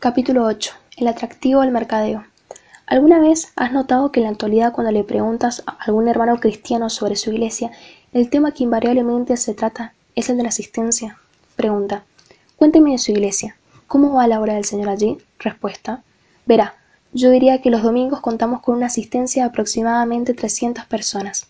Capítulo 8. El atractivo del mercadeo. ¿Alguna vez has notado que en la actualidad cuando le preguntas a algún hermano cristiano sobre su iglesia, el tema que invariablemente se trata es el de la asistencia? Pregunta. Cuénteme de su iglesia. ¿Cómo va la obra del Señor allí? Respuesta. Verá, yo diría que los domingos contamos con una asistencia de aproximadamente 300 personas.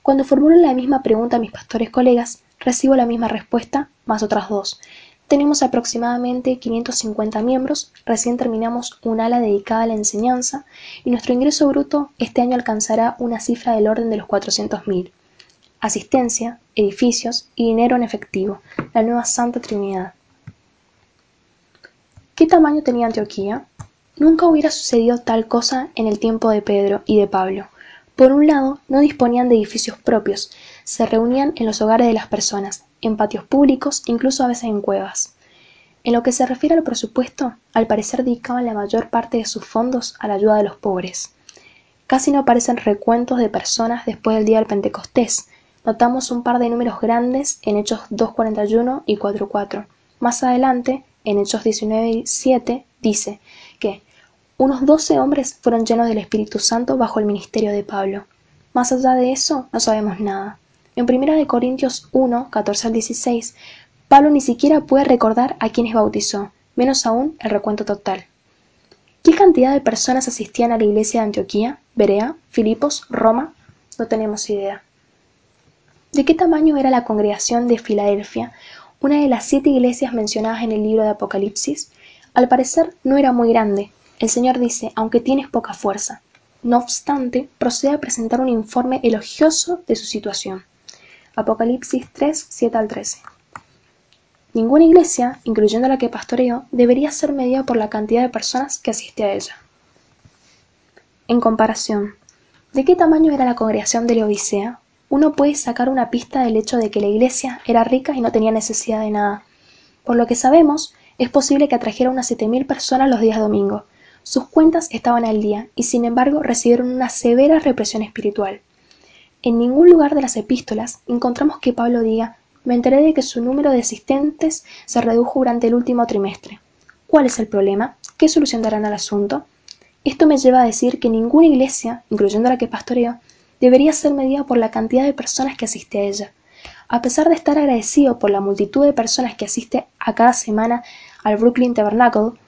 Cuando formulo la misma pregunta a mis pastores colegas, recibo la misma respuesta, más otras dos. Tenemos aproximadamente 550 miembros, recién terminamos un ala dedicada a la enseñanza y nuestro ingreso bruto este año alcanzará una cifra del orden de los 400.000. Asistencia, edificios y dinero en efectivo, la nueva Santa Trinidad. ¿Qué tamaño tenía Antioquía? Nunca hubiera sucedido tal cosa en el tiempo de Pedro y de Pablo. Por un lado, no disponían de edificios propios, se reunían en los hogares de las personas, en patios públicos, incluso a veces en cuevas. En lo que se refiere al presupuesto, al parecer dedicaban la mayor parte de sus fondos a la ayuda de los pobres. Casi no aparecen recuentos de personas después del día del Pentecostés. Notamos un par de números grandes en Hechos 2.41 y 4.4. Más adelante, en Hechos 19 y 7, dice que unos doce hombres fueron llenos del Espíritu Santo bajo el ministerio de Pablo. Más allá de eso, no sabemos nada. En 1 Corintios 1, 14 al 16, Pablo ni siquiera puede recordar a quienes bautizó, menos aún el recuento total. ¿Qué cantidad de personas asistían a la iglesia de Antioquía, Berea, Filipos, Roma? No tenemos idea. ¿De qué tamaño era la congregación de Filadelfia, una de las siete iglesias mencionadas en el libro de Apocalipsis? Al parecer no era muy grande. El Señor dice, aunque tienes poca fuerza. No obstante, procede a presentar un informe elogioso de su situación. Apocalipsis 3, 7 al 13. Ninguna iglesia, incluyendo la que pastoreo, debería ser medida por la cantidad de personas que asiste a ella. En comparación, ¿de qué tamaño era la congregación de la Odisea? Uno puede sacar una pista del hecho de que la iglesia era rica y no tenía necesidad de nada. Por lo que sabemos, es posible que atrajera unas 7.000 personas los días domingo. Sus cuentas estaban al día y sin embargo recibieron una severa represión espiritual. En ningún lugar de las epístolas encontramos que Pablo diga me enteré de que su número de asistentes se redujo durante el último trimestre. ¿Cuál es el problema? ¿Qué solución darán al asunto? Esto me lleva a decir que ninguna iglesia, incluyendo la que pastoreo, debería ser medida por la cantidad de personas que asiste a ella. A pesar de estar agradecido por la multitud de personas que asiste a cada semana al Brooklyn Tabernacle,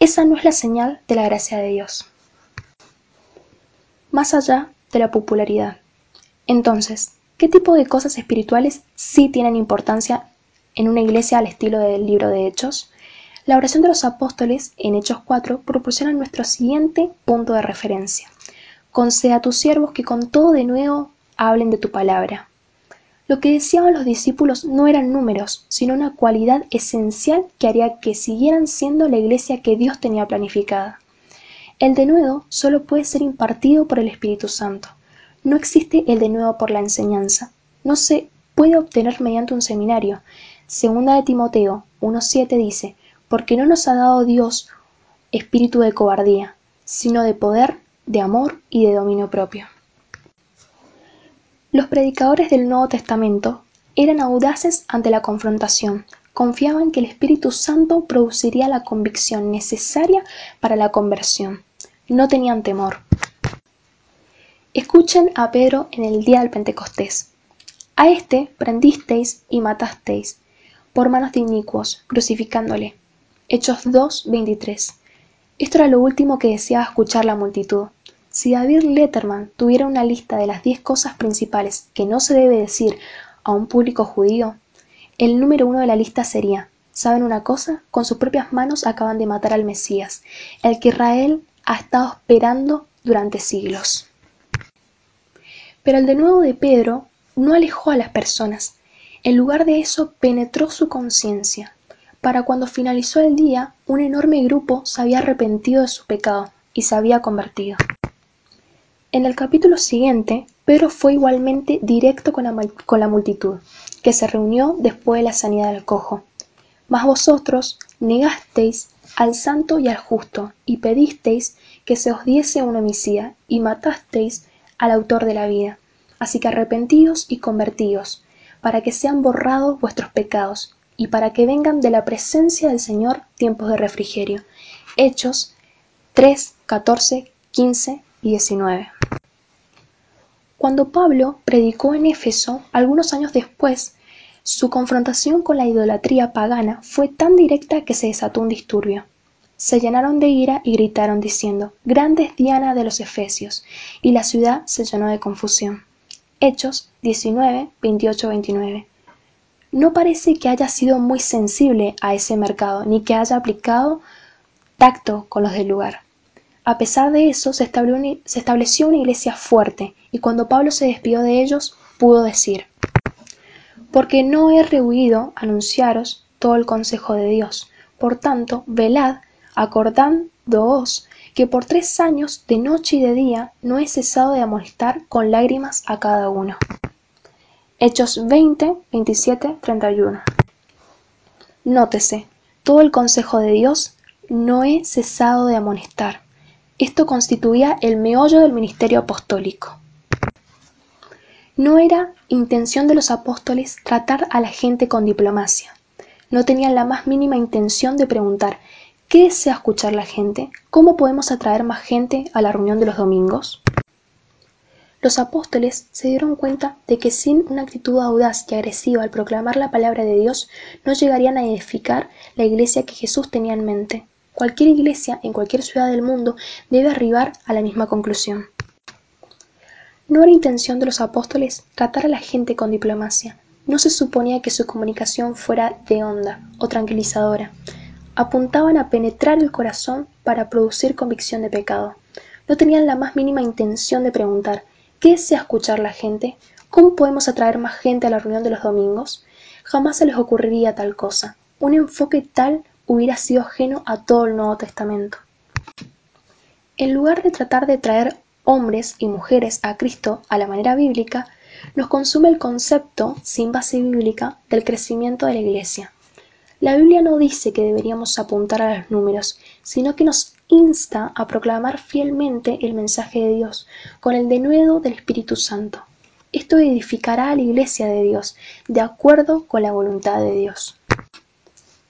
esa no es la señal de la gracia de Dios. Más allá de la popularidad. Entonces, ¿qué tipo de cosas espirituales sí tienen importancia en una iglesia al estilo del libro de Hechos? La oración de los apóstoles en Hechos 4 proporciona nuestro siguiente punto de referencia. Conceda a tus siervos que con todo de nuevo hablen de tu palabra. Lo que deseaban los discípulos no eran números, sino una cualidad esencial que haría que siguieran siendo la iglesia que Dios tenía planificada. El denuedo solo puede ser impartido por el Espíritu Santo. No existe el de nuevo por la enseñanza. No se puede obtener mediante un seminario. Segunda de Timoteo 1.7 dice, porque no nos ha dado Dios espíritu de cobardía, sino de poder, de amor y de dominio propio. Los predicadores del Nuevo Testamento eran audaces ante la confrontación, confiaban que el Espíritu Santo produciría la convicción necesaria para la conversión. No tenían temor. Escuchen a Pedro en el día del Pentecostés. A éste prendisteis y matasteis por manos de inicuos, crucificándole. Hechos 2, 23. Esto era lo último que deseaba escuchar la multitud. Si David Letterman tuviera una lista de las diez cosas principales que no se debe decir a un público judío, el número uno de la lista sería, ¿saben una cosa? Con sus propias manos acaban de matar al Mesías, el que Israel ha estado esperando durante siglos. Pero el de nuevo de Pedro no alejó a las personas. En lugar de eso, penetró su conciencia. Para cuando finalizó el día, un enorme grupo se había arrepentido de su pecado y se había convertido. En el capítulo siguiente, Pedro fue igualmente directo con la, con la, multitud, que se reunió después de la sanidad del cojo. Mas vosotros negasteis al santo y al justo, y pedisteis que se os diese un homicida, y matasteis al autor de la vida. Así que arrepentíos y convertíos, para que sean borrados vuestros pecados, y para que vengan de la presencia del Señor tiempos de refrigerio, Hechos 3, 14, 15 y 19. Cuando Pablo predicó en Éfeso, algunos años después, su confrontación con la idolatría pagana fue tan directa que se desató un disturbio. Se llenaron de ira y gritaron diciendo, Grande es Diana de los Efesios, y la ciudad se llenó de confusión. Hechos 19, 28, 29. No parece que haya sido muy sensible a ese mercado, ni que haya aplicado tacto con los del lugar. A pesar de eso, se estableció una iglesia fuerte, y cuando Pablo se despidió de ellos, pudo decir, Porque no he rehuido anunciaros todo el consejo de Dios. Por tanto, velad, acordándoos que por tres años, de noche y de día, no he cesado de amonestar con lágrimas a cada uno. Hechos 20, 27, 31. Nótese, todo el consejo de Dios no he cesado de amonestar. Esto constituía el meollo del ministerio apostólico. No era intención de los apóstoles tratar a la gente con diplomacia. No tenían la más mínima intención de preguntar ¿qué desea escuchar la gente? ¿Cómo podemos atraer más gente a la reunión de los domingos? Los apóstoles se dieron cuenta de que sin una actitud audaz y agresiva al proclamar la palabra de Dios no llegarían a edificar la iglesia que Jesús tenía en mente. Cualquier iglesia en cualquier ciudad del mundo debe arribar a la misma conclusión. No era intención de los apóstoles tratar a la gente con diplomacia. No se suponía que su comunicación fuera de onda o tranquilizadora. Apuntaban a penetrar el corazón para producir convicción de pecado. No tenían la más mínima intención de preguntar ¿Qué desea escuchar la gente? ¿Cómo podemos atraer más gente a la reunión de los domingos? Jamás se les ocurriría tal cosa. Un enfoque tal hubiera sido ajeno a todo el Nuevo Testamento. En lugar de tratar de traer hombres y mujeres a Cristo a la manera bíblica, nos consume el concepto, sin base bíblica, del crecimiento de la Iglesia. La Biblia no dice que deberíamos apuntar a los números, sino que nos insta a proclamar fielmente el mensaje de Dios con el denuedo del Espíritu Santo. Esto edificará a la Iglesia de Dios de acuerdo con la voluntad de Dios.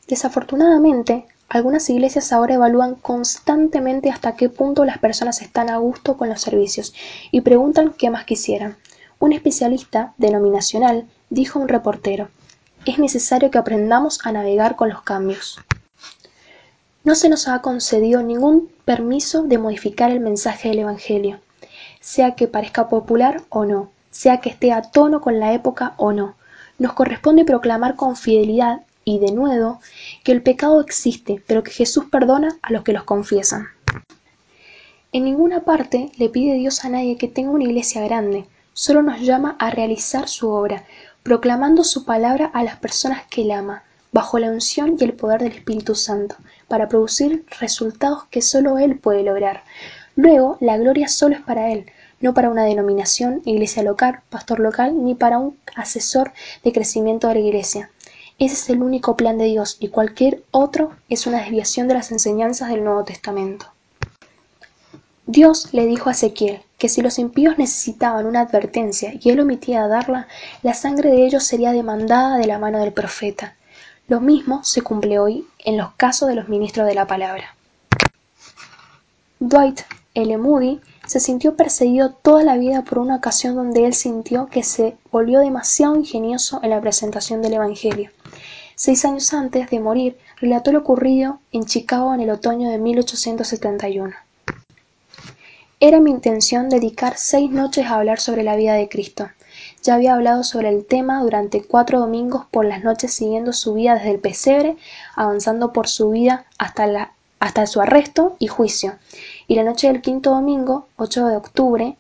Desafortunadamente, algunas iglesias ahora evalúan constantemente hasta qué punto las personas están a gusto con los servicios y preguntan qué más quisieran. Un especialista denominacional dijo a un reportero, es necesario que aprendamos a navegar con los cambios. No se nos ha concedido ningún permiso de modificar el mensaje del Evangelio, sea que parezca popular o no, sea que esté a tono con la época o no. Nos corresponde proclamar con fidelidad y de nuevo que el pecado existe, pero que Jesús perdona a los que los confiesan. En ninguna parte le pide Dios a nadie que tenga una iglesia grande, solo nos llama a realizar su obra, proclamando su palabra a las personas que él ama, bajo la unción y el poder del Espíritu Santo, para producir resultados que solo Él puede lograr. Luego, la gloria solo es para Él, no para una denominación, iglesia local, pastor local, ni para un asesor de crecimiento de la iglesia. Ese es el único plan de Dios y cualquier otro es una desviación de las enseñanzas del Nuevo Testamento. Dios le dijo a Ezequiel que si los impíos necesitaban una advertencia y él omitía darla, la sangre de ellos sería demandada de la mano del profeta. Lo mismo se cumple hoy en los casos de los ministros de la palabra. Dwight L. Moody se sintió perseguido toda la vida por una ocasión donde él sintió que se volvió demasiado ingenioso en la presentación del Evangelio. Seis años antes de morir, relató lo ocurrido en Chicago en el otoño de 1871. Era mi intención dedicar seis noches a hablar sobre la vida de Cristo. Ya había hablado sobre el tema durante cuatro domingos por las noches siguiendo su vida desde el pesebre, avanzando por su vida hasta, hasta su arresto y juicio. Y la noche del quinto domingo, 8 de octubre,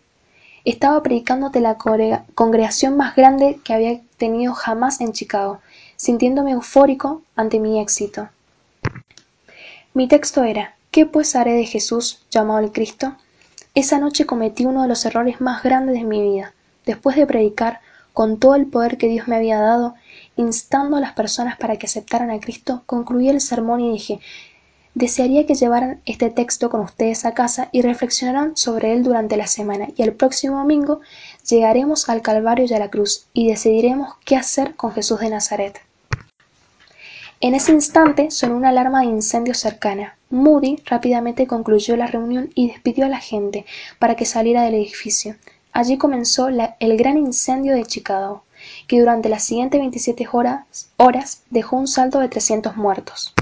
estaba predicando ante la congregación más grande que había tenido jamás en Chicago, sintiéndome eufórico ante mi éxito. Mi texto era ¿Qué pues haré de Jesús llamado el Cristo? Esa noche cometí uno de los errores más grandes de mi vida. Después de predicar con todo el poder que Dios me había dado, instando a las personas para que aceptaran a Cristo, concluí el sermón y dije Desearía que llevaran este texto con ustedes a casa y reflexionaran sobre él durante la semana y el próximo domingo llegaremos al Calvario y a la cruz y decidiremos qué hacer con Jesús de Nazaret. En ese instante sonó una alarma de incendio cercana. Moody rápidamente concluyó la reunión y despidió a la gente para que saliera del edificio. Allí comenzó el gran incendio de Chicago, que durante las siguientes 27 horas, dejó un saldo de 300 muertos.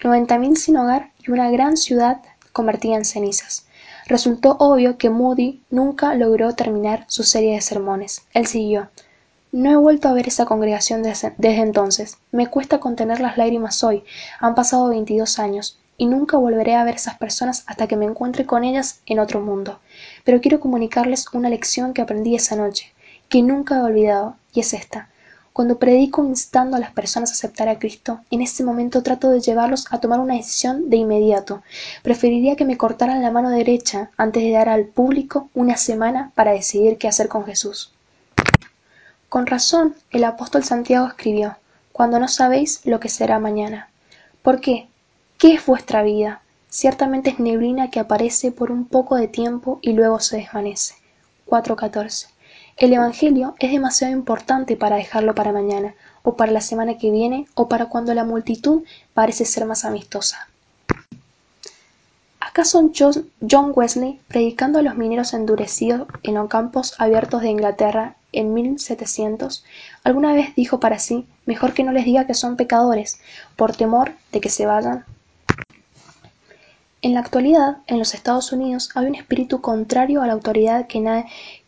90.000 sin hogar y una gran ciudad convertida en cenizas. Resultó obvio que Moody nunca logró terminar su serie de sermones. Él siguió. No he vuelto a ver esa congregación desde, entonces. Me cuesta contener las lágrimas hoy. Han pasado 22 años y nunca volveré a ver esas personas hasta que me encuentre con ellas en otro mundo. Pero quiero comunicarles una lección que aprendí esa noche, que nunca he olvidado, y es esta. Cuando predico instando a las personas a aceptar a Cristo, en ese momento trato de llevarlos a tomar una decisión de inmediato. Preferiría que me cortaran la mano derecha antes de dar al público una semana para decidir qué hacer con Jesús. Con razón, el apóstol Santiago escribió, Cuando no sabéis lo que será mañana. ¿Por qué? ¿Qué es vuestra vida? Ciertamente es neblina que aparece por un poco de tiempo y luego se desvanece. 4.14 el Evangelio es demasiado importante para dejarlo para mañana, o para la semana que viene, o para cuando la multitud parece ser más amistosa. ¿Acaso John Wesley, predicando a los mineros endurecidos en los campos abiertos de Inglaterra en 1700, alguna vez dijo para sí, mejor que no les diga que son pecadores, por temor de que se vayan? En la actualidad, en los Estados Unidos hay un espíritu contrario a la autoridad que,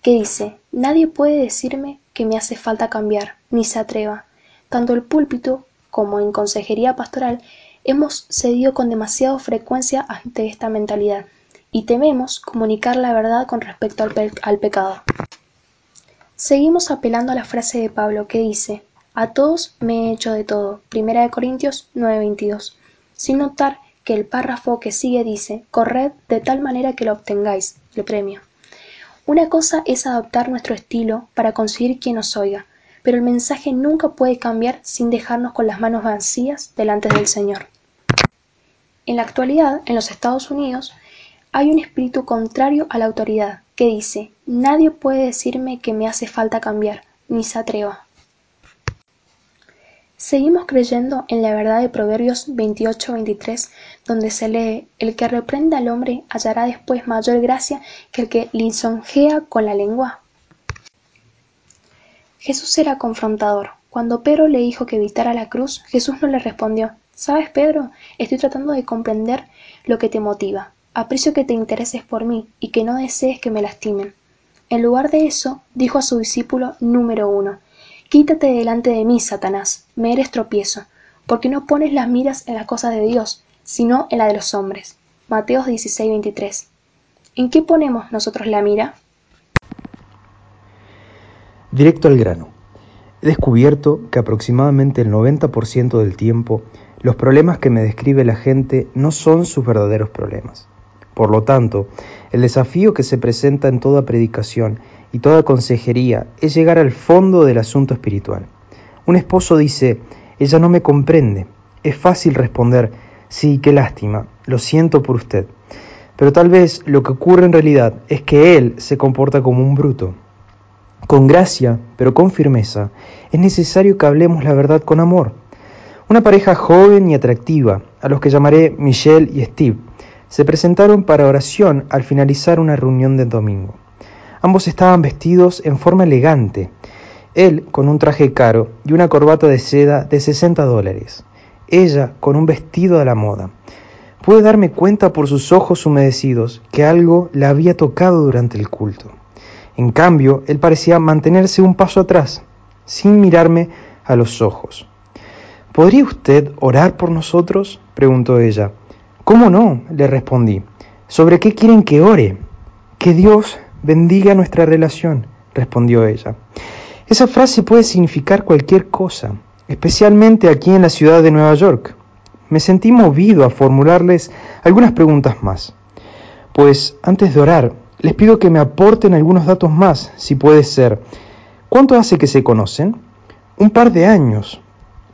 dice, nadie puede decirme que me hace falta cambiar, ni se atreva. Tanto el púlpito como en consejería pastoral hemos cedido con demasiada frecuencia ante esta mentalidad y tememos comunicar la verdad con respecto al pecado. Seguimos apelando a la frase de Pablo que dice, a todos me he hecho de todo, 1 Corintios 9:22, sin notar que el párrafo que sigue dice, corred de tal manera que lo obtengáis, el premio. Una cosa es adoptar nuestro estilo para conseguir quien nos oiga, pero el mensaje nunca puede cambiar sin dejarnos con las manos vacías delante del Señor. En la actualidad, en los Estados Unidos, hay un espíritu contrario a la autoridad, que dice, nadie puede decirme que me hace falta cambiar, ni se atreva. Seguimos creyendo en la verdad de Proverbios 28-23, donde se lee, el que reprenda al hombre hallará después mayor gracia que el que lisonjea con la lengua. Jesús era confrontador. Cuando Pedro le dijo que evitara la cruz, Jesús no le respondió, ¿sabes, Pedro? Estoy tratando de comprender lo que te motiva. Aprecio que te intereses por mí y que no desees que me lastimen. En lugar de eso, dijo a su discípulo número uno, Quítate delante de mí, Satanás, me eres tropiezo, porque no pones las miras en las cosas de Dios, sino en la de los hombres. Mateos 16:23. ¿En qué ponemos nosotros la mira? Directo al grano. He descubierto que aproximadamente el 90% del tiempo los problemas que me describe la gente no son sus verdaderos problemas. Por lo tanto, el desafío que se presenta en toda predicación y toda consejería es llegar al fondo del asunto espiritual. Un esposo dice, ella no me comprende. Es fácil responder, sí, qué lástima, lo siento por usted. Pero tal vez lo que ocurre en realidad es que él se comporta como un bruto. Con gracia, pero con firmeza, es necesario que hablemos la verdad con amor. Una pareja joven y atractiva, a los que llamaré Michelle y Steve, se presentaron para oración al finalizar una reunión de domingo. Ambos estaban vestidos en forma elegante, él con un traje caro y una corbata de seda de 60 dólares, ella con un vestido a la moda. Pude darme cuenta por sus ojos humedecidos que algo la había tocado durante el culto. En cambio, él parecía mantenerse un paso atrás, sin mirarme a los ojos. ¿Podría usted orar por nosotros? preguntó ella. ¿Cómo no? le respondí. ¿Sobre qué quieren que ore? Que Dios bendiga nuestra relación, respondió ella. Esa frase puede significar cualquier cosa, especialmente aquí en la ciudad de Nueva York. Me sentí movido a formularles algunas preguntas más. Pues antes de orar, les pido que me aporten algunos datos más, si puede ser. ¿Cuánto hace que se conocen? Un par de años.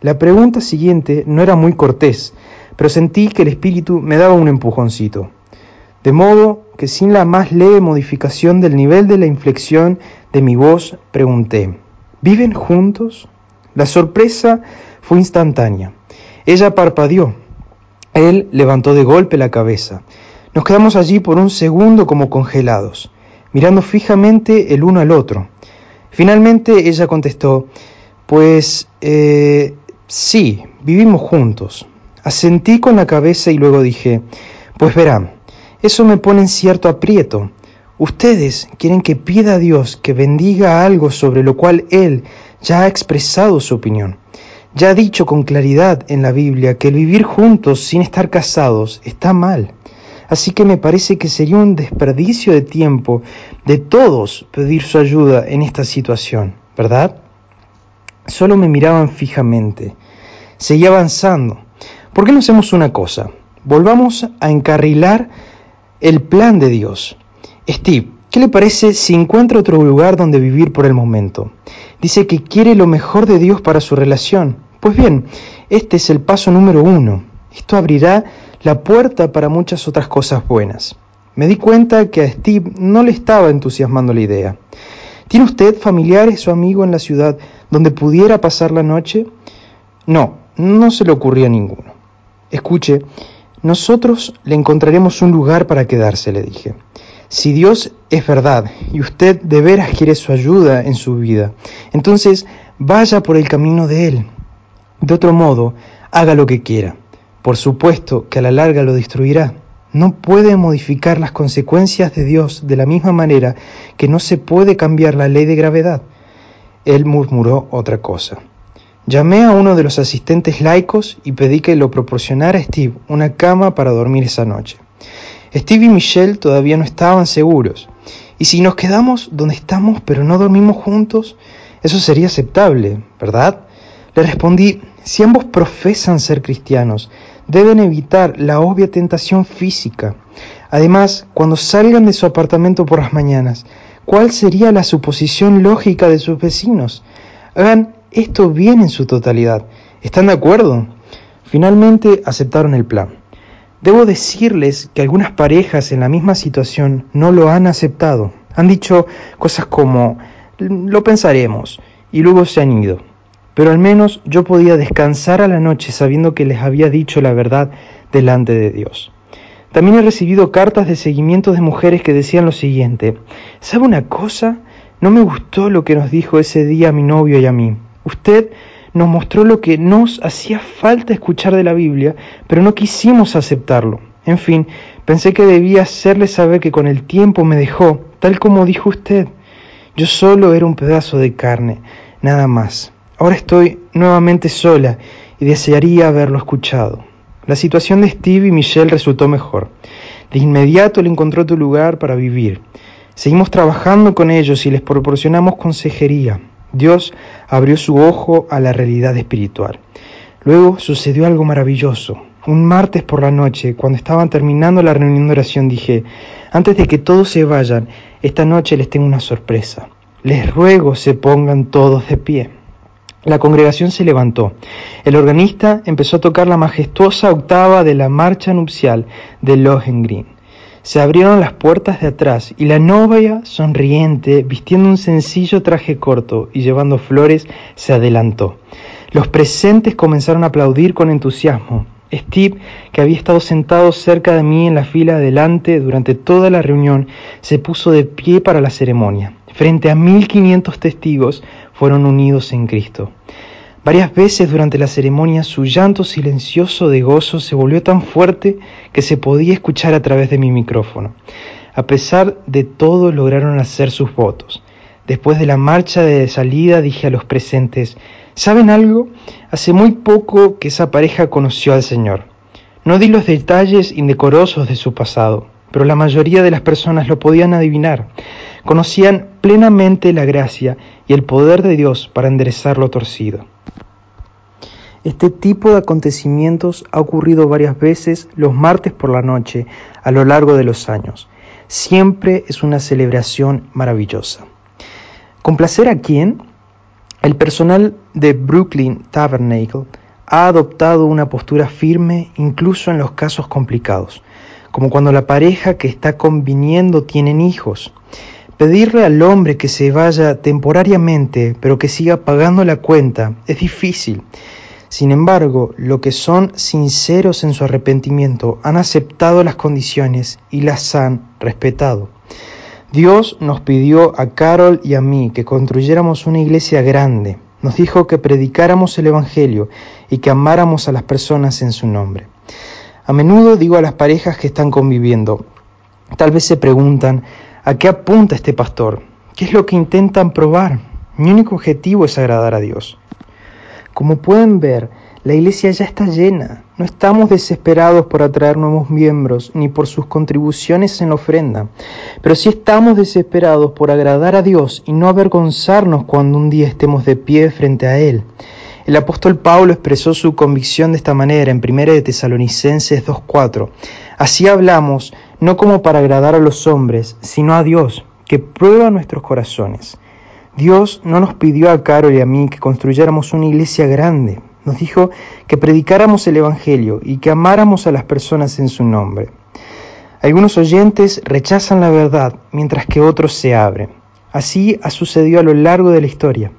La pregunta siguiente no era muy cortés, pero sentí que el espíritu me daba un empujoncito. De modo que sin la más leve modificación del nivel de la inflexión de mi voz, pregunté, ¿viven juntos? La sorpresa fue instantánea. Ella parpadeó. Él levantó de golpe la cabeza. Nos quedamos allí por un segundo como congelados, mirando fijamente el uno al otro. Finalmente ella contestó, pues eh, sí, vivimos juntos. Asentí con la cabeza y luego dije, pues verán, eso me pone en cierto aprieto. Ustedes quieren que pida a Dios que bendiga algo sobre lo cual Él ya ha expresado su opinión. Ya ha dicho con claridad en la Biblia que el vivir juntos sin estar casados está mal. Así que me parece que sería un desperdicio de tiempo de todos pedir su ayuda en esta situación, ¿verdad? Solo me miraban fijamente. Seguía avanzando. ¿Por qué no hacemos una cosa? Volvamos a encarrilar el plan de Dios. Steve, ¿qué le parece si encuentra otro lugar donde vivir por el momento? Dice que quiere lo mejor de Dios para su relación. Pues bien, este es el paso número uno. Esto abrirá la puerta para muchas otras cosas buenas. Me di cuenta que a Steve no le estaba entusiasmando la idea. ¿Tiene usted familiares o amigos en la ciudad donde pudiera pasar la noche? No, no se le ocurría ninguno. Escuche, nosotros le encontraremos un lugar para quedarse, le dije. Si Dios es verdad y usted de veras quiere su ayuda en su vida, entonces vaya por el camino de Él. De otro modo, haga lo que quiera. Por supuesto que a la larga lo destruirá. No puede modificar las consecuencias de Dios de la misma manera que no se puede cambiar la ley de gravedad. Él murmuró otra cosa. Llamé a uno de los asistentes laicos y pedí que lo proporcionara a Steve una cama para dormir esa noche. Steve y Michelle todavía no estaban seguros. ¿Y si nos quedamos donde estamos pero no dormimos juntos? Eso sería aceptable, ¿verdad? Le respondí, si ambos profesan ser cristianos, deben evitar la obvia tentación física. Además, cuando salgan de su apartamento por las mañanas, ¿cuál sería la suposición lógica de sus vecinos? Hagan esto bien en su totalidad. ¿Están de acuerdo? Finalmente aceptaron el plan. Debo decirles que algunas parejas en la misma situación no lo han aceptado. Han dicho cosas como, lo pensaremos, y luego se han ido pero al menos yo podía descansar a la noche sabiendo que les había dicho la verdad delante de Dios. También he recibido cartas de seguimiento de mujeres que decían lo siguiente, ¿sabe una cosa? No me gustó lo que nos dijo ese día mi novio y a mí. Usted nos mostró lo que nos hacía falta escuchar de la Biblia, pero no quisimos aceptarlo. En fin, pensé que debía hacerle saber que con el tiempo me dejó, tal como dijo usted. Yo solo era un pedazo de carne, nada más. Ahora estoy nuevamente sola y desearía haberlo escuchado. La situación de Steve y Michelle resultó mejor. De inmediato le encontró otro lugar para vivir. Seguimos trabajando con ellos y les proporcionamos consejería. Dios abrió su ojo a la realidad espiritual. Luego sucedió algo maravilloso. Un martes por la noche, cuando estaban terminando la reunión de oración, dije, antes de que todos se vayan, esta noche les tengo una sorpresa. Les ruego se pongan todos de pie. La congregación se levantó. El organista empezó a tocar la majestuosa octava de la marcha nupcial de Lohengrin. Se abrieron las puertas de atrás y la novia, sonriente, vistiendo un sencillo traje corto y llevando flores, se adelantó. Los presentes comenzaron a aplaudir con entusiasmo. Steve, que había estado sentado cerca de mí en la fila adelante durante toda la reunión, se puso de pie para la ceremonia. Frente a 1500 testigos, fueron unidos en Cristo. Varias veces durante la ceremonia su llanto silencioso de gozo se volvió tan fuerte que se podía escuchar a través de mi micrófono. A pesar de todo lograron hacer sus votos. Después de la marcha de salida dije a los presentes, ¿saben algo? Hace muy poco que esa pareja conoció al Señor. No di los detalles indecorosos de su pasado, pero la mayoría de las personas lo podían adivinar conocían plenamente la gracia y el poder de Dios para enderezar lo torcido. Este tipo de acontecimientos ha ocurrido varias veces los martes por la noche a lo largo de los años. Siempre es una celebración maravillosa. ¿Complacer a quién? El personal de Brooklyn Tabernacle ha adoptado una postura firme incluso en los casos complicados, como cuando la pareja que está conviniendo tienen hijos. Pedirle al hombre que se vaya temporariamente, pero que siga pagando la cuenta, es difícil. Sin embargo, los que son sinceros en su arrepentimiento han aceptado las condiciones y las han respetado. Dios nos pidió a Carol y a mí que construyéramos una iglesia grande. Nos dijo que predicáramos el Evangelio y que amáramos a las personas en su nombre. A menudo digo a las parejas que están conviviendo, tal vez se preguntan, ¿a qué apunta este pastor? ¿Qué es lo que intentan probar? Mi único objetivo es agradar a Dios. Como pueden ver, la iglesia ya está llena. No estamos desesperados por atraer nuevos miembros ni por sus contribuciones en la ofrenda, pero sí estamos desesperados por agradar a Dios y no avergonzarnos cuando un día estemos de pie frente a Él. El apóstol Pablo expresó su convicción de esta manera en 1 de Tesalonicenses 2.4. Así hablamos, no como para agradar a los hombres, sino a Dios, que prueba nuestros corazones. Dios no nos pidió a Carol y a mí que construyéramos una iglesia grande. Nos dijo que predicáramos el Evangelio y que amáramos a las personas en su nombre. Algunos oyentes rechazan la verdad mientras que otros se abren. Así ha sucedido a lo largo de la historia,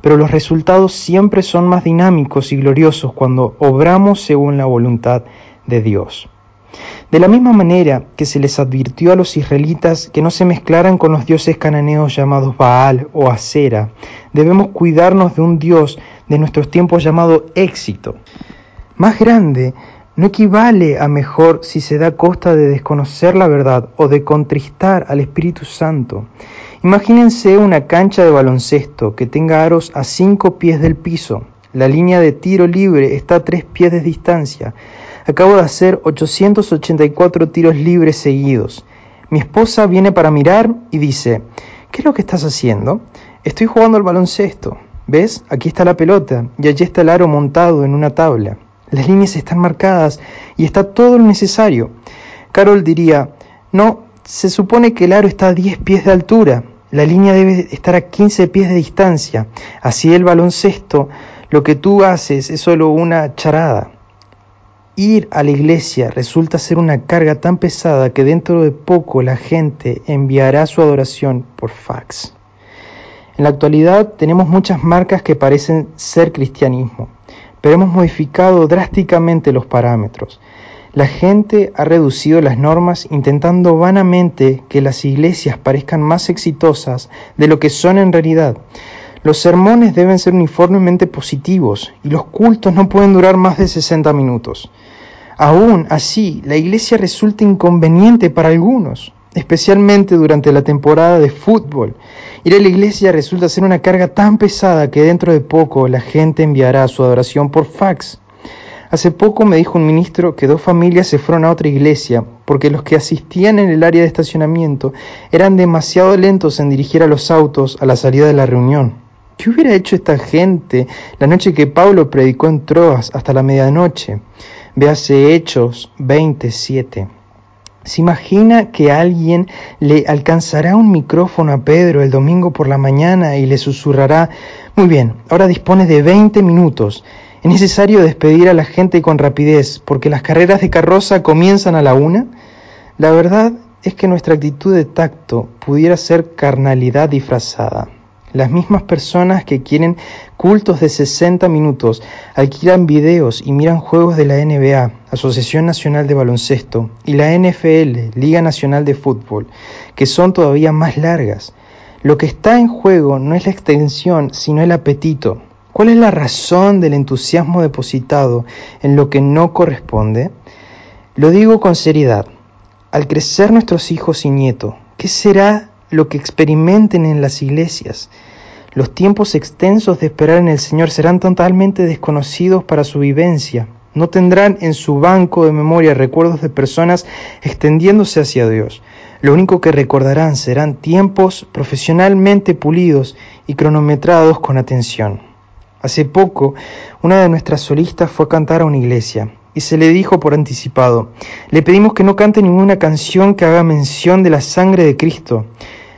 pero los resultados siempre son más dinámicos y gloriosos cuando obramos según la voluntad de Dios. De la misma manera que se les advirtió a los israelitas que no se mezclaran con los dioses cananeos llamados Baal o Acera, debemos cuidarnos de un dios de nuestros tiempos llamado éxito. Más grande no equivale a mejor si se da costa de desconocer la verdad o de contristar al Espíritu Santo. Imagínense una cancha de baloncesto que tenga aros a cinco pies del piso. La línea de tiro libre está a tres pies de distancia. Acabo de hacer 884 tiros libres seguidos. Mi esposa viene para mirar y dice, ¿qué es lo que estás haciendo? Estoy jugando al baloncesto. ¿Ves? Aquí está la pelota y allí está el aro montado en una tabla. Las líneas están marcadas y está todo lo necesario. Carol diría, no, se supone que el aro está a 10 pies de altura. La línea debe estar a 15 pies de distancia. Así el baloncesto, lo que tú haces es solo una charada. Ir a la iglesia resulta ser una carga tan pesada que dentro de poco la gente enviará su adoración por fax. En la actualidad tenemos muchas marcas que parecen ser cristianismo, pero hemos modificado drásticamente los parámetros. La gente ha reducido las normas intentando vanamente que las iglesias parezcan más exitosas de lo que son en realidad. Los sermones deben ser uniformemente positivos y los cultos no pueden durar más de 60 minutos. Aún así, la iglesia resulta inconveniente para algunos, especialmente durante la temporada de fútbol. Ir a la iglesia resulta ser una carga tan pesada que dentro de poco la gente enviará su adoración por fax. Hace poco me dijo un ministro que dos familias se fueron a otra iglesia porque los que asistían en el área de estacionamiento eran demasiado lentos en dirigir a los autos a la salida de la reunión. ¿Qué hubiera hecho esta gente la noche que Pablo predicó en Troas hasta la medianoche? Véase Hechos 27. ¿Se imagina que alguien le alcanzará un micrófono a Pedro el domingo por la mañana y le susurrará, muy bien, ahora dispone de 20 minutos. Es necesario despedir a la gente con rapidez porque las carreras de carroza comienzan a la una? La verdad es que nuestra actitud de tacto pudiera ser carnalidad disfrazada. Las mismas personas que quieren cultos de 60 minutos alquilan videos y miran juegos de la NBA, Asociación Nacional de Baloncesto, y la NFL, Liga Nacional de Fútbol, que son todavía más largas. Lo que está en juego no es la extensión, sino el apetito. ¿Cuál es la razón del entusiasmo depositado en lo que no corresponde? Lo digo con seriedad. Al crecer nuestros hijos y nietos, ¿qué será lo que experimenten en las iglesias. Los tiempos extensos de esperar en el Señor serán totalmente desconocidos para su vivencia. No tendrán en su banco de memoria recuerdos de personas extendiéndose hacia Dios. Lo único que recordarán serán tiempos profesionalmente pulidos y cronometrados con atención. Hace poco, una de nuestras solistas fue a cantar a una iglesia y se le dijo por anticipado, le pedimos que no cante ninguna canción que haga mención de la sangre de Cristo.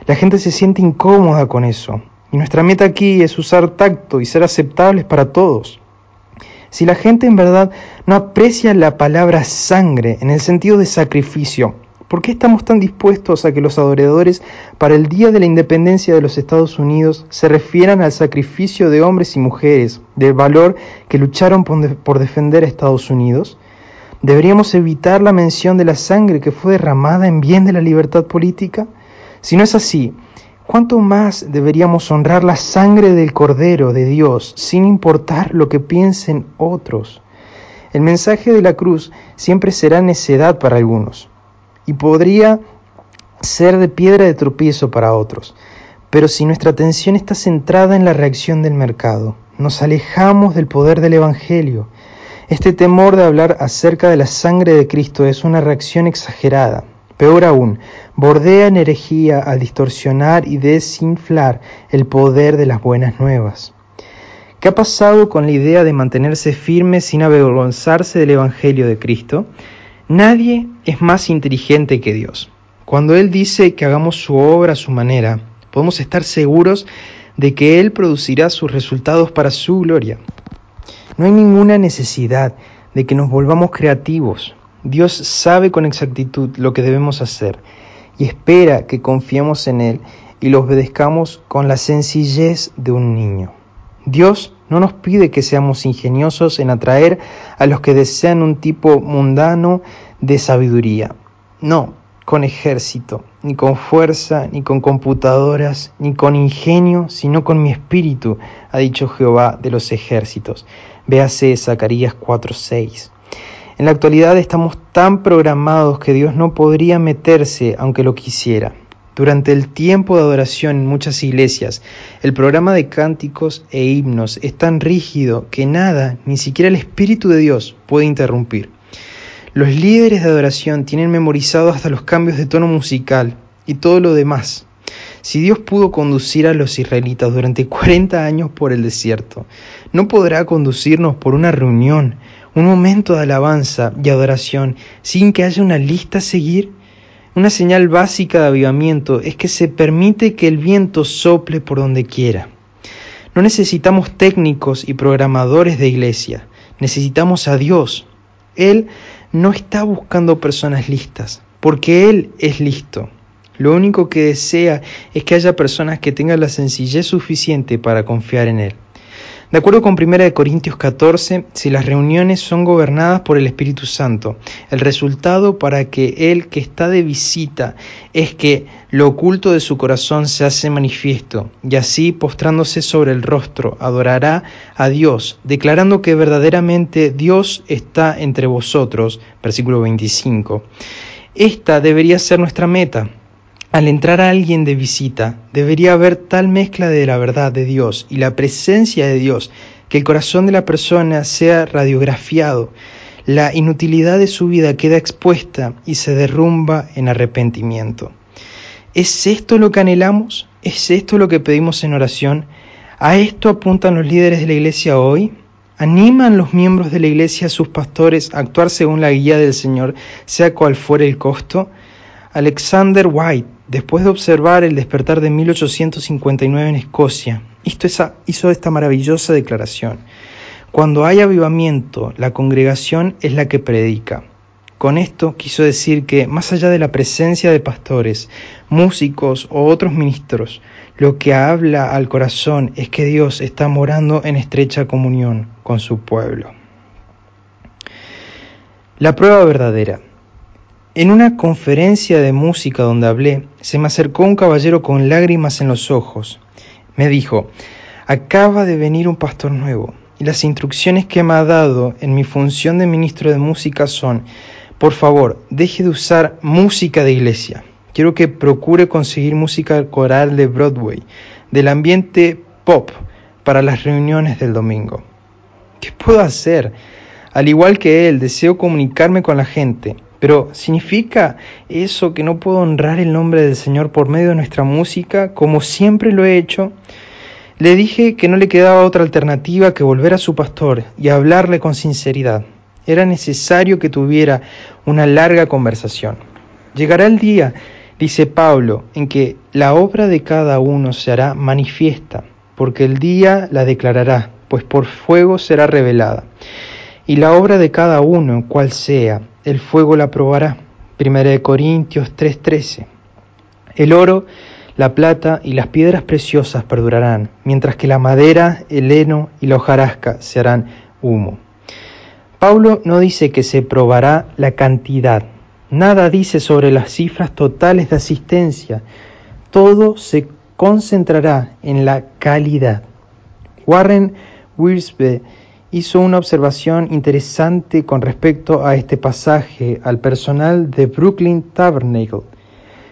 La gente se siente incómoda con eso. Y nuestra meta aquí es usar tacto y ser aceptables para todos. Si la gente en verdad no aprecia la palabra sangre en el sentido de sacrificio, ¿Por qué estamos tan dispuestos a que los adoradores para el Día de la Independencia de los Estados Unidos se refieran al sacrificio de hombres y mujeres de valor que lucharon por defender a Estados Unidos? ¿Deberíamos evitar la mención de la sangre que fue derramada en bien de la libertad política? Si no es así, ¿cuánto más deberíamos honrar la sangre del Cordero de Dios sin importar lo que piensen otros? El mensaje de la cruz siempre será necedad para algunos y podría ser de piedra de tropiezo para otros. Pero si nuestra atención está centrada en la reacción del mercado, nos alejamos del poder del Evangelio. Este temor de hablar acerca de la sangre de Cristo es una reacción exagerada. Peor aún, bordea en herejía al distorsionar y desinflar el poder de las buenas nuevas. ¿Qué ha pasado con la idea de mantenerse firme sin avergonzarse del Evangelio de Cristo? Nadie es más inteligente que Dios. Cuando Él dice que hagamos su obra a su manera, podemos estar seguros de que Él producirá sus resultados para su gloria. No hay ninguna necesidad de que nos volvamos creativos. Dios sabe con exactitud lo que debemos hacer y espera que confiemos en Él y lo obedezcamos con la sencillez de un niño. Dios no nos pide que seamos ingeniosos en atraer a los que desean un tipo mundano de sabiduría. No, con ejército, ni con fuerza, ni con computadoras, ni con ingenio, sino con mi espíritu, ha dicho Jehová de los ejércitos. Véase Zacarías 4:6. En la actualidad estamos tan programados que Dios no podría meterse aunque lo quisiera. Durante el tiempo de adoración en muchas iglesias, el programa de cánticos e himnos es tan rígido que nada, ni siquiera el Espíritu de Dios, puede interrumpir. Los líderes de adoración tienen memorizado hasta los cambios de tono musical y todo lo demás. Si Dios pudo conducir a los israelitas durante 40 años por el desierto, ¿no podrá conducirnos por una reunión, un momento de alabanza y adoración sin que haya una lista a seguir? Una señal básica de avivamiento es que se permite que el viento sople por donde quiera. No necesitamos técnicos y programadores de iglesia, necesitamos a Dios. Él no está buscando personas listas, porque Él es listo. Lo único que desea es que haya personas que tengan la sencillez suficiente para confiar en Él. De acuerdo con 1 Corintios 14, si las reuniones son gobernadas por el Espíritu Santo, el resultado para que el que está de visita es que lo oculto de su corazón se hace manifiesto, y así, postrándose sobre el rostro, adorará a Dios, declarando que verdaderamente Dios está entre vosotros. Versículo 25. Esta debería ser nuestra meta al entrar a alguien de visita, debería haber tal mezcla de la verdad de Dios y la presencia de Dios que el corazón de la persona sea radiografiado, la inutilidad de su vida queda expuesta y se derrumba en arrepentimiento. ¿Es esto lo que anhelamos? ¿Es esto lo que pedimos en oración? ¿A esto apuntan los líderes de la iglesia hoy? ¿Animan los miembros de la iglesia a sus pastores a actuar según la guía del Señor, sea cual fuere el costo? Alexander White, después de observar el despertar de 1859 en Escocia, hizo esta maravillosa declaración. Cuando hay avivamiento, la congregación es la que predica. Con esto quiso decir que, más allá de la presencia de pastores, músicos o otros ministros, lo que habla al corazón es que Dios está morando en estrecha comunión con su pueblo. La prueba verdadera. En una conferencia de música donde hablé, se me acercó un caballero con lágrimas en los ojos. Me dijo, acaba de venir un pastor nuevo y las instrucciones que me ha dado en mi función de ministro de música son, por favor, deje de usar música de iglesia. Quiero que procure conseguir música coral de Broadway, del ambiente pop, para las reuniones del domingo. ¿Qué puedo hacer? Al igual que él, deseo comunicarme con la gente pero ¿significa eso que no puedo honrar el nombre del Señor por medio de nuestra música, como siempre lo he hecho? Le dije que no le quedaba otra alternativa que volver a su pastor y hablarle con sinceridad. Era necesario que tuviera una larga conversación. Llegará el día, dice Pablo, en que la obra de cada uno se hará manifiesta, porque el día la declarará, pues por fuego será revelada. Y la obra de cada uno, cual sea, el fuego la probará, 1 Corintios 3:13. El oro, la plata y las piedras preciosas perdurarán, mientras que la madera, el heno y la hojarasca se harán humo. Pablo no dice que se probará la cantidad, nada dice sobre las cifras totales de asistencia, todo se concentrará en la calidad. Warren Wiersbe hizo una observación interesante con respecto a este pasaje al personal de Brooklyn Tabernacle.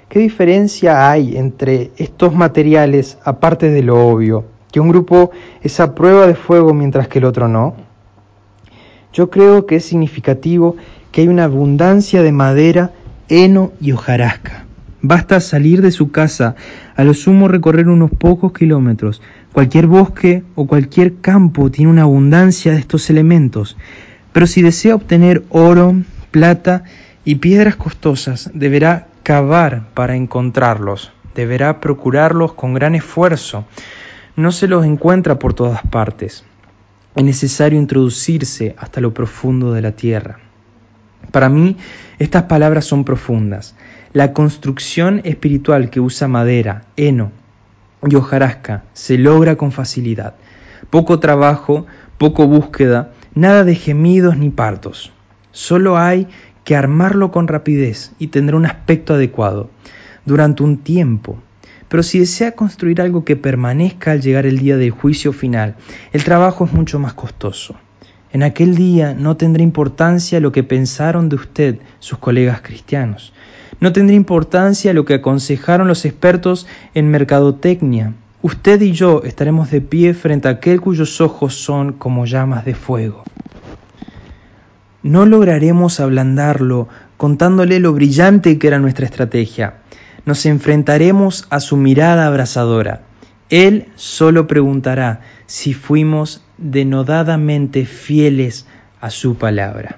¿Qué diferencia hay entre estos materiales aparte de lo obvio? Que un grupo es a prueba de fuego mientras que el otro no. Yo creo que es significativo que hay una abundancia de madera, heno y hojarasca. Basta salir de su casa, a lo sumo recorrer unos pocos kilómetros, Cualquier bosque o cualquier campo tiene una abundancia de estos elementos, pero si desea obtener oro, plata y piedras costosas, deberá cavar para encontrarlos, deberá procurarlos con gran esfuerzo. No se los encuentra por todas partes. Es necesario introducirse hasta lo profundo de la tierra. Para mí, estas palabras son profundas. La construcción espiritual que usa madera, heno, y hojarasca se logra con facilidad. Poco trabajo, poco búsqueda, nada de gemidos ni partos. Solo hay que armarlo con rapidez y tendrá un aspecto adecuado durante un tiempo. Pero si desea construir algo que permanezca al llegar el día del juicio final, el trabajo es mucho más costoso. En aquel día no tendrá importancia lo que pensaron de usted sus colegas cristianos. No tendría importancia lo que aconsejaron los expertos en mercadotecnia. Usted y yo estaremos de pie frente a aquel cuyos ojos son como llamas de fuego. No lograremos ablandarlo contándole lo brillante que era nuestra estrategia. Nos enfrentaremos a su mirada abrasadora. Él solo preguntará si fuimos denodadamente fieles a su palabra.